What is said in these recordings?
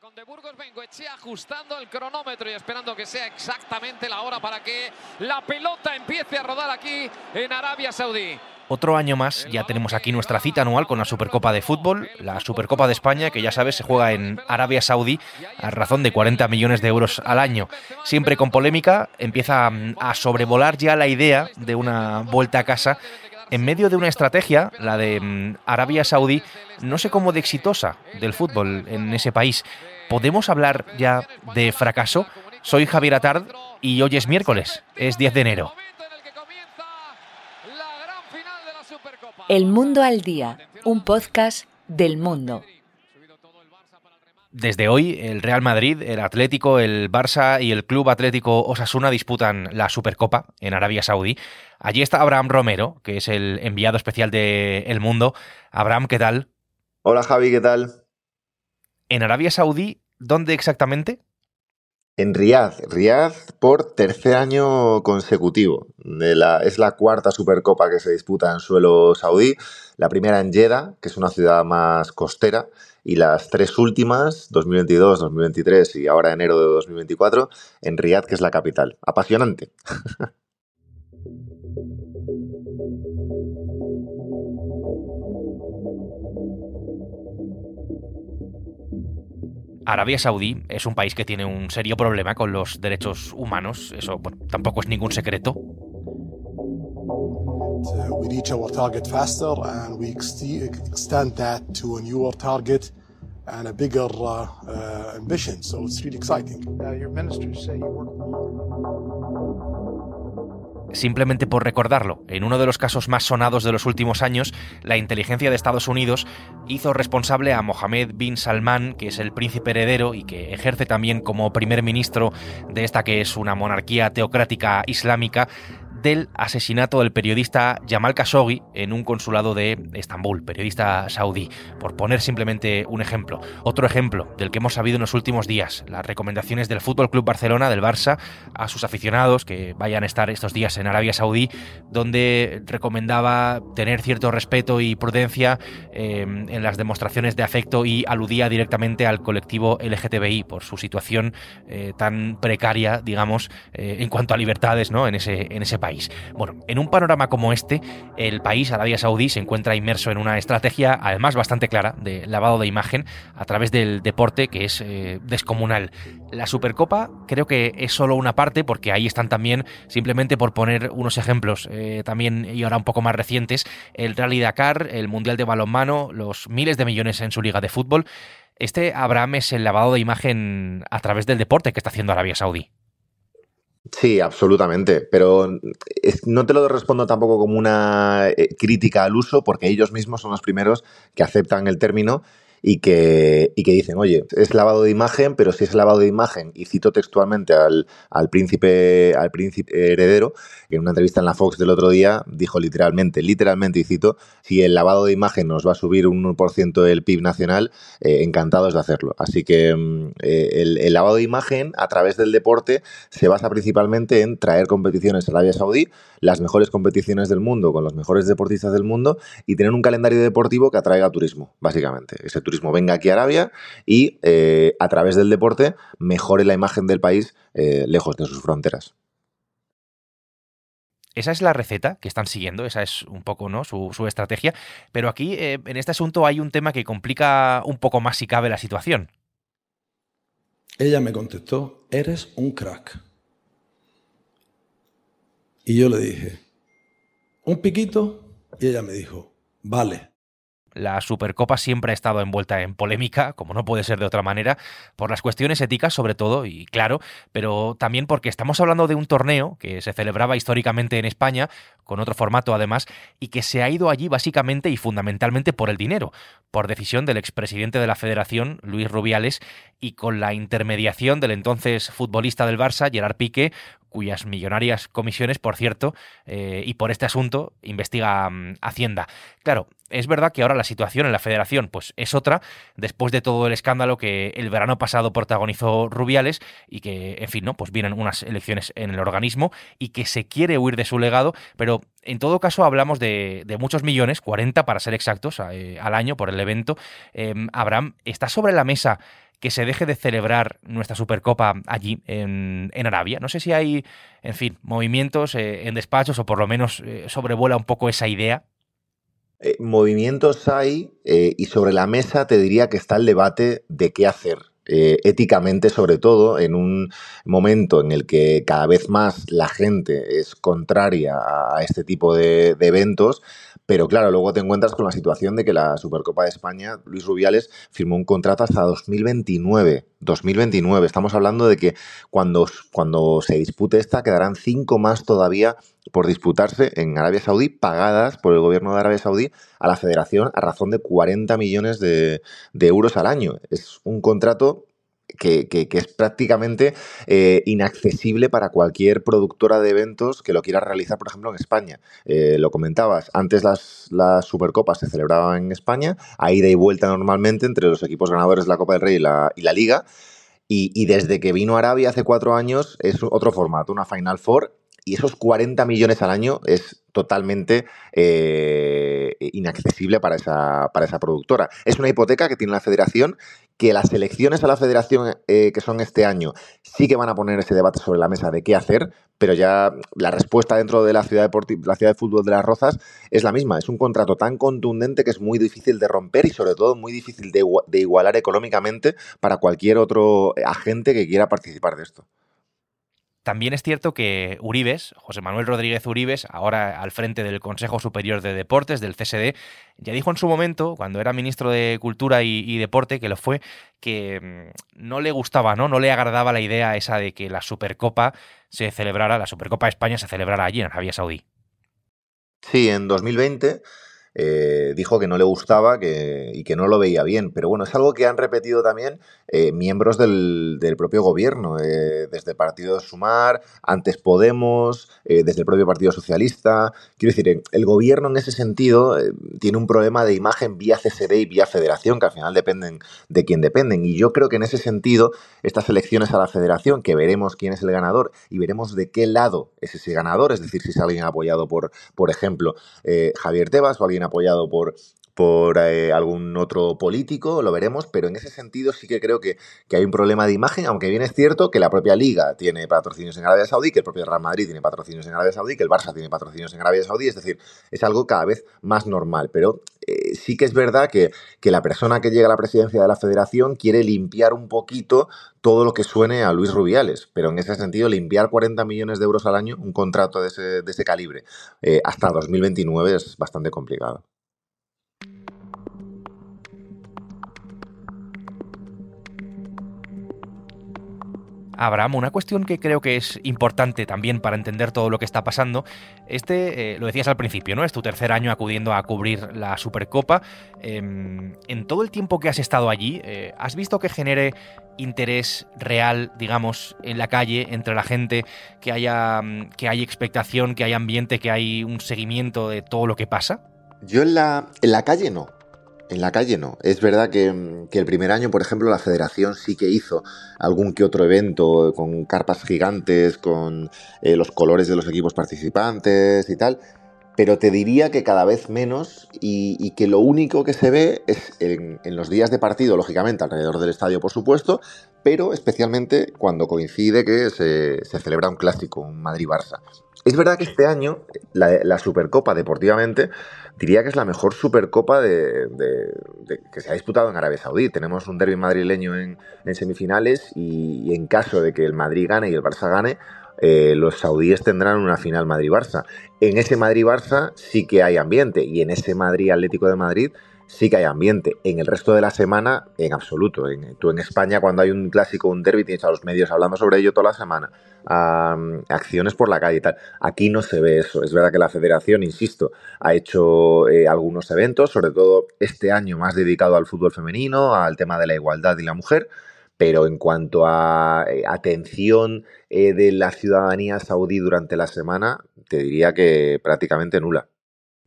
Con De Burgos Bengoechea ajustando el cronómetro y esperando que sea exactamente la hora para que la pelota empiece a rodar aquí en Arabia Saudí. Otro año más ya tenemos aquí nuestra cita anual con la Supercopa de Fútbol, la Supercopa de España, que ya sabes se juega en Arabia Saudí a razón de 40 millones de euros al año. Siempre con polémica, empieza a sobrevolar ya la idea de una vuelta a casa en medio de una estrategia, la de mm, Arabia Saudí, no sé cómo de exitosa del fútbol en ese país. ¿Podemos hablar ya de fracaso? Soy Javier Atard y hoy es miércoles, es 10 de enero. El Mundo al Día, un podcast del mundo. Desde hoy, el Real Madrid, el Atlético, el Barça y el Club Atlético Osasuna disputan la Supercopa en Arabia Saudí. Allí está Abraham Romero, que es el enviado especial de El Mundo. Abraham, ¿qué tal? Hola Javi, ¿qué tal? En Arabia Saudí, ¿dónde exactamente? En Riyadh, Riyadh por tercer año consecutivo. es la cuarta Supercopa que se disputa en suelo saudí. La primera en Jeddah, que es una ciudad más costera, y las tres últimas, 2022, 2023 y ahora enero de 2024, en Riyadh, que es la capital. Apasionante. Arabia Saudí es un país que tiene un serio problema con los derechos humanos, eso tampoco es ningún secreto. Uh, we reach our target faster and we extend that to a newer target and a bigger uh, uh, ambition. So it's really exciting. your ministers say you work Simplemente por recordarlo, en uno de los casos más sonados de los últimos años, la inteligencia de Estados Unidos hizo responsable a Mohammed bin Salman, que es el príncipe heredero y que ejerce también como primer ministro de esta que es una monarquía teocrática islámica, del asesinato del periodista Jamal Khashoggi en un consulado de Estambul, periodista saudí, por poner simplemente un ejemplo. Otro ejemplo del que hemos sabido en los últimos días, las recomendaciones del Fútbol Club Barcelona, del Barça, a sus aficionados que vayan a estar estos días en Arabia Saudí, donde recomendaba tener cierto respeto y prudencia eh, en las demostraciones de afecto y aludía directamente al colectivo LGTBI por su situación eh, tan precaria, digamos, eh, en cuanto a libertades ¿no? en, ese, en ese país. Bueno, en un panorama como este, el país, Arabia Saudí, se encuentra inmerso en una estrategia, además bastante clara, de lavado de imagen a través del deporte, que es eh, descomunal. La Supercopa creo que es solo una parte, porque ahí están también, simplemente por poner unos ejemplos eh, también y ahora un poco más recientes, el Rally Dakar, el Mundial de Balonmano, los miles de millones en su liga de fútbol. Este Abraham es el lavado de imagen a través del deporte que está haciendo Arabia Saudí. Sí, absolutamente, pero no te lo respondo tampoco como una eh, crítica al uso, porque ellos mismos son los primeros que aceptan el término y que, y que dicen, oye, es lavado de imagen, pero si es lavado de imagen, y cito textualmente al, al, príncipe, al príncipe heredero, que en una entrevista en la Fox del otro día dijo literalmente, literalmente, y cito, si el lavado de imagen nos va a subir un 1% del PIB nacional, eh, encantados de hacerlo. Así que mm, eh, el, el, lavado de imagen a través del deporte se basa principalmente en traer competiciones a Arabia Saudí, las mejores competiciones del mundo, con los mejores deportistas del mundo, y tener un calendario deportivo que atraiga turismo, básicamente. Ese turismo venga aquí a Arabia y eh, a través del deporte mejore la imagen del país eh, lejos de sus fronteras. Esa es la receta que están siguiendo, esa es un poco ¿no? su, estrategia. Pero aquí, eh, en este asunto, hay un tema que complica un poco más si cabe la situación. Ella me contestó, eres un crack. Y yo le dije, un piquito, y ella me dijo, vale. La Supercopa siempre ha estado envuelta en polémica, como no puede ser de otra manera, por las cuestiones éticas sobre todo, y claro, pero también porque estamos hablando de un torneo que se celebraba históricamente en España, con otro formato además, y que se ha ido allí básicamente y fundamentalmente por el dinero, por decisión del expresidente de la Federación, Luis Rubiales, y con la intermediación del entonces futbolista del Barça, Gerard Piqué, cuyas millonarias comisiones, por cierto, eh, y por este asunto investiga mm, Hacienda. Claro, es verdad que ahora la situación en la federación pues, es otra, después de todo el escándalo que el verano pasado protagonizó Rubiales y que, en fin, ¿no? pues vienen unas elecciones en el organismo y que se quiere huir de su legado, pero en todo caso hablamos de, muchos millones, 40 para ser exactos, eh, al año por el evento. Em, Abraham, ¿está sobre la mesa que se deje de celebrar nuestra Supercopa allí, en, Arabia. No sé si hay, en fin, movimientos eh, en despachos o por lo menos eh, sobrevuela un poco esa idea. Eh, movimientos hay y sobre la mesa te diría que está el debate de qué hacer. éticamente sobre todo, en un momento en el que cada vez más la gente es contraria a este tipo de eventos, pero claro, luego te encuentras con la situación de que la Supercopa de España, Luis Rubiales, firmó un contrato hasta 2029. 2029. Estamos hablando de que cuando, cuando se dispute esta, quedarán cinco más todavía por disputarse en Arabia Saudí, pagadas por el gobierno de Arabia Saudí a la federación a razón de 40 millones de, de euros al año. Es un contrato que, es prácticamente eh, inaccesible para cualquier productora de eventos que lo quiera realizar, por ejemplo, en España. Eh, lo comentabas, antes las, las, Supercopas se celebraban en España, a ida y vuelta normalmente entre los equipos ganadores de la Copa del Rey y la, y la Liga. Y, y, desde que vino Arabia hace cuatro años es otro formato, una Final Four, y esos 40 millones al año es totalmente eh, inaccesible para esa, para esa productora. Es una hipoteca que tiene la federación, que las elecciones a la federación eh, que son este año sí que van a poner ese debate sobre la mesa de qué hacer, pero ya la respuesta dentro de la ciudad, la ciudad de fútbol de las Rozas es la misma. Es un contrato tan contundente que es muy difícil de romper y sobre todo muy difícil de, de igualar económicamente para cualquier otro agente que quiera participar de esto. También es cierto que Uribes, José Manuel Rodríguez Uribes, ahora al frente del Consejo Superior de Deportes, del CSD, ya dijo en su momento, cuando era ministro de Cultura y, Deporte, que lo fue, que mm, no le gustaba, ¿no? No le agradaba la idea esa de que la Supercopa se celebrara, la Supercopa de España se celebrara allí en Arabia Saudí. Sí, en 2020 eh, dijo que no le gustaba que, y que no lo veía bien. Pero bueno, es algo que han repetido también eh, miembros del, propio gobierno, eh, desde el Partido Sumar, antes Podemos, desde el propio Partido Socialista. Quiero decir, el gobierno en ese sentido tiene un problema de imagen vía CSD y vía federación, que al final dependen de quién dependen. Y yo creo que en ese sentido, estas elecciones a la federación, que veremos quién es el ganador y veremos de qué lado es ese ganador, es decir, si es alguien apoyado por, por ejemplo, Javier Tebas o alguien apoyado por, por eh, algún otro político, lo veremos, pero en ese sentido sí que creo que, hay un problema de imagen, aunque bien es cierto que la propia Liga tiene patrocinios en Arabia Saudí, que el propio Real Madrid tiene patrocinios en Arabia Saudí, que el Barça tiene patrocinios en Arabia Saudí, es decir, es algo cada vez más normal, pero eh, sí que es verdad que, que la persona que llega a la presidencia de la federación quiere limpiar un poquito todo lo que suene a Luis Rubiales, pero en ese sentido limpiar 40 millones de euros al año, un contrato de ese, de ese calibre, eh, hasta 2029 es bastante complicado. Abraham, una cuestión que creo que es importante también para entender todo lo que está pasando. Este, eh, lo decías al principio, ¿no? Es tu tercer año acudiendo a cubrir la Supercopa. Em, en todo el tiempo que has estado allí, eh, ¿has visto que genere interés real, digamos, en la calle, entre la gente, que haya, mm, que hay expectación, que hay ambiente, que hay un seguimiento de todo lo que pasa? Yo en la, en la calle no. En la calle no. Es verdad que, el primer año, por ejemplo, la federación sí que hizo algún que otro evento con carpas gigantes, con eh, los colores de los equipos participantes y tal, pero te diría que cada vez menos y, que lo único que se ve es en, los días de partido, lógicamente, alrededor del estadio, por supuesto, pero especialmente cuando coincide que se, celebra un clásico, un Madrid-Barça. Es verdad que este año la, Supercopa deportivamente diría que es la mejor Supercopa de, que se ha disputado en Arabia Saudí. Tenemos un derby madrileño en, semifinales y, en caso de que el Madrid gane y el Barça gane, eh, los saudíes tendrán una final Madrid-Barça. En ese Madrid-Barça sí que hay ambiente y en ese Madrid Atlético de Madrid sí que hay ambiente. En el resto de la semana, en absoluto. En, tú en España, cuando hay un clásico, un derby, tienes a los medios hablando sobre ello toda la semana. acciones por la calle y tal. Aquí no se ve eso. Es verdad que la federación, insisto, ha hecho eh, algunos eventos, sobre todo este año más dedicado al fútbol femenino, al tema de la igualdad y la mujer. Pero en cuanto a eh, atención eh, de la ciudadanía saudí durante la semana, te diría que prácticamente nula.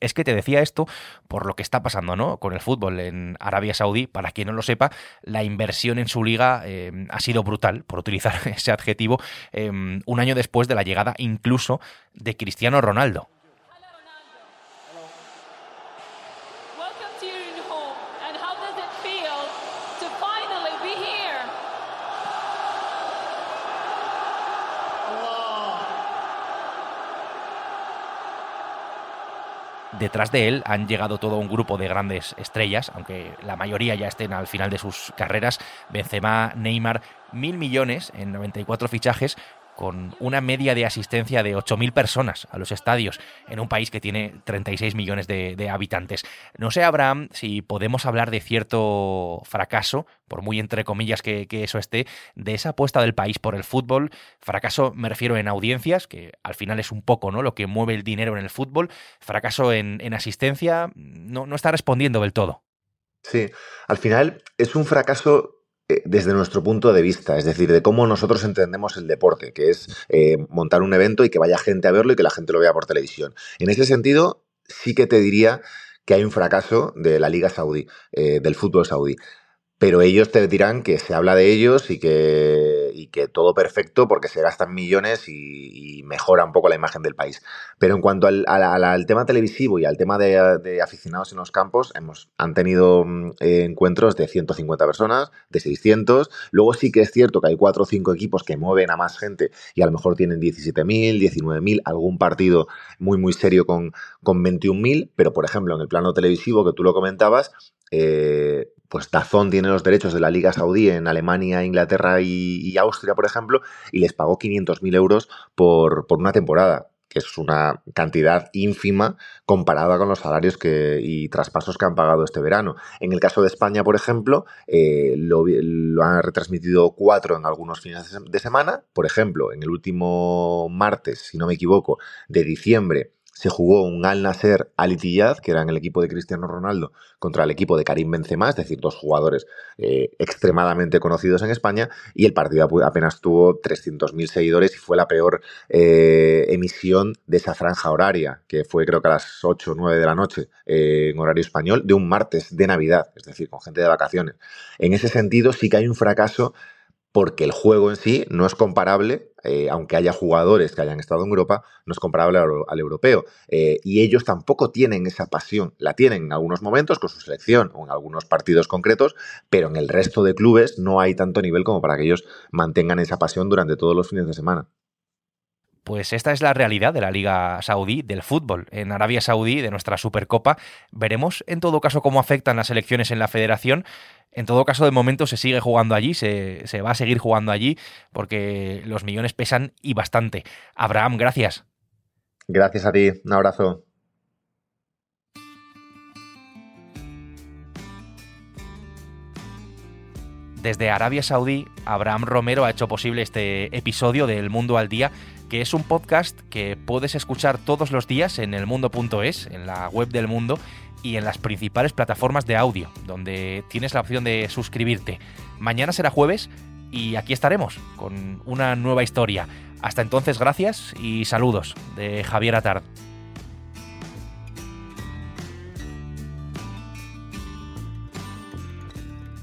Es que te decía esto por lo que está pasando ¿no? con el fútbol en Arabia Saudí. Para quien no lo sepa, la inversión en su liga eh, ha sido brutal, por utilizar ese adjetivo, eh, un año después de la llegada incluso de Cristiano Ronaldo. Detrás de él han llegado todo un grupo de grandes estrellas, aunque la mayoría ya estén al final de sus carreras. Benzema, Neymar, mil millones en 94 fichajes con una media de asistencia de 8.000 personas a los estadios en un país que tiene 36 millones de, habitantes. No sé, Abraham, si podemos hablar de cierto fracaso, por muy entre comillas que, eso esté, de esa apuesta del país por el fútbol. Fracaso me refiero en audiencias, que al final es un poco ¿no? lo que mueve el dinero en el fútbol. Fracaso en, asistencia, no, no está respondiendo del todo. Sí, al final es un fracaso desde nuestro punto de vista, es decir, de cómo nosotros entendemos el deporte, que es eh, montar un evento y que vaya gente a verlo y que la gente lo vea por televisión. En ese sentido, sí que te diría que hay un fracaso de la Liga Saudí, eh, del fútbol saudí pero ellos te dirán que se habla de ellos y que, y que todo perfecto porque se gastan millones y, mejora un poco la imagen del país. Pero en cuanto al, tema televisivo y al tema de, aficionados en los campos, hemos, han tenido mm, encuentros de 150 personas, de 600. Luego sí que es cierto que hay 4 o 5 equipos que mueven a más gente y a lo mejor tienen 17.000, 19.000, algún partido muy, muy serio con, con 21.000. Pero, por ejemplo, en el plano televisivo que tú lo comentabas, eh, pues Dazón tiene los derechos de la Liga Saudí en Alemania, Inglaterra y, Austria, por ejemplo, y les pagó 500.000 euros por, por, una temporada, que es una cantidad ínfima comparada con los salarios que, y traspasos que han pagado este verano. En el caso de España, por ejemplo, eh, lo, lo, han retransmitido cuatro en algunos fines de semana. Por ejemplo, en el último martes, si no me equivoco, de diciembre, se jugó un Al Nasser Al Ittihad, que eran el equipo de Cristiano Ronaldo, contra el equipo de Karim Benzema, es decir, dos jugadores eh, extremadamente conocidos en España, y el partido apenas tuvo 300.000 seguidores y fue la peor eh, emisión de esa franja horaria, que fue creo que a las 8 o 9 de la noche eh, en horario español, de un martes de Navidad, es decir, con gente de vacaciones. En ese sentido sí que hay un fracaso porque el juego en sí no es comparable, eh, aunque haya jugadores que hayan estado en Europa, no es comparable al, europeo. Eh, y ellos tampoco tienen esa pasión, la tienen en algunos momentos con su selección o en algunos partidos concretos, pero en el resto de clubes no hay tanto nivel como para que ellos mantengan esa pasión durante todos los fines de semana. Pues esta es la realidad de la Liga Saudí, del fútbol en Arabia Saudí, de nuestra Supercopa. Veremos en todo caso cómo afectan las elecciones en la federación. En todo caso, de momento se sigue jugando allí, se, se va a seguir jugando allí, porque los millones pesan y bastante. Abraham, gracias. Gracias a ti, un abrazo. Desde Arabia Saudí, Abraham Romero ha hecho posible este episodio del Mundo al Día que es un podcast que puedes escuchar todos los días en elmundo.es, en la web del mundo y en las principales plataformas de audio, donde tienes la opción de suscribirte. Mañana será jueves y aquí estaremos con una nueva historia. Hasta entonces, gracias y saludos de Javier Atard.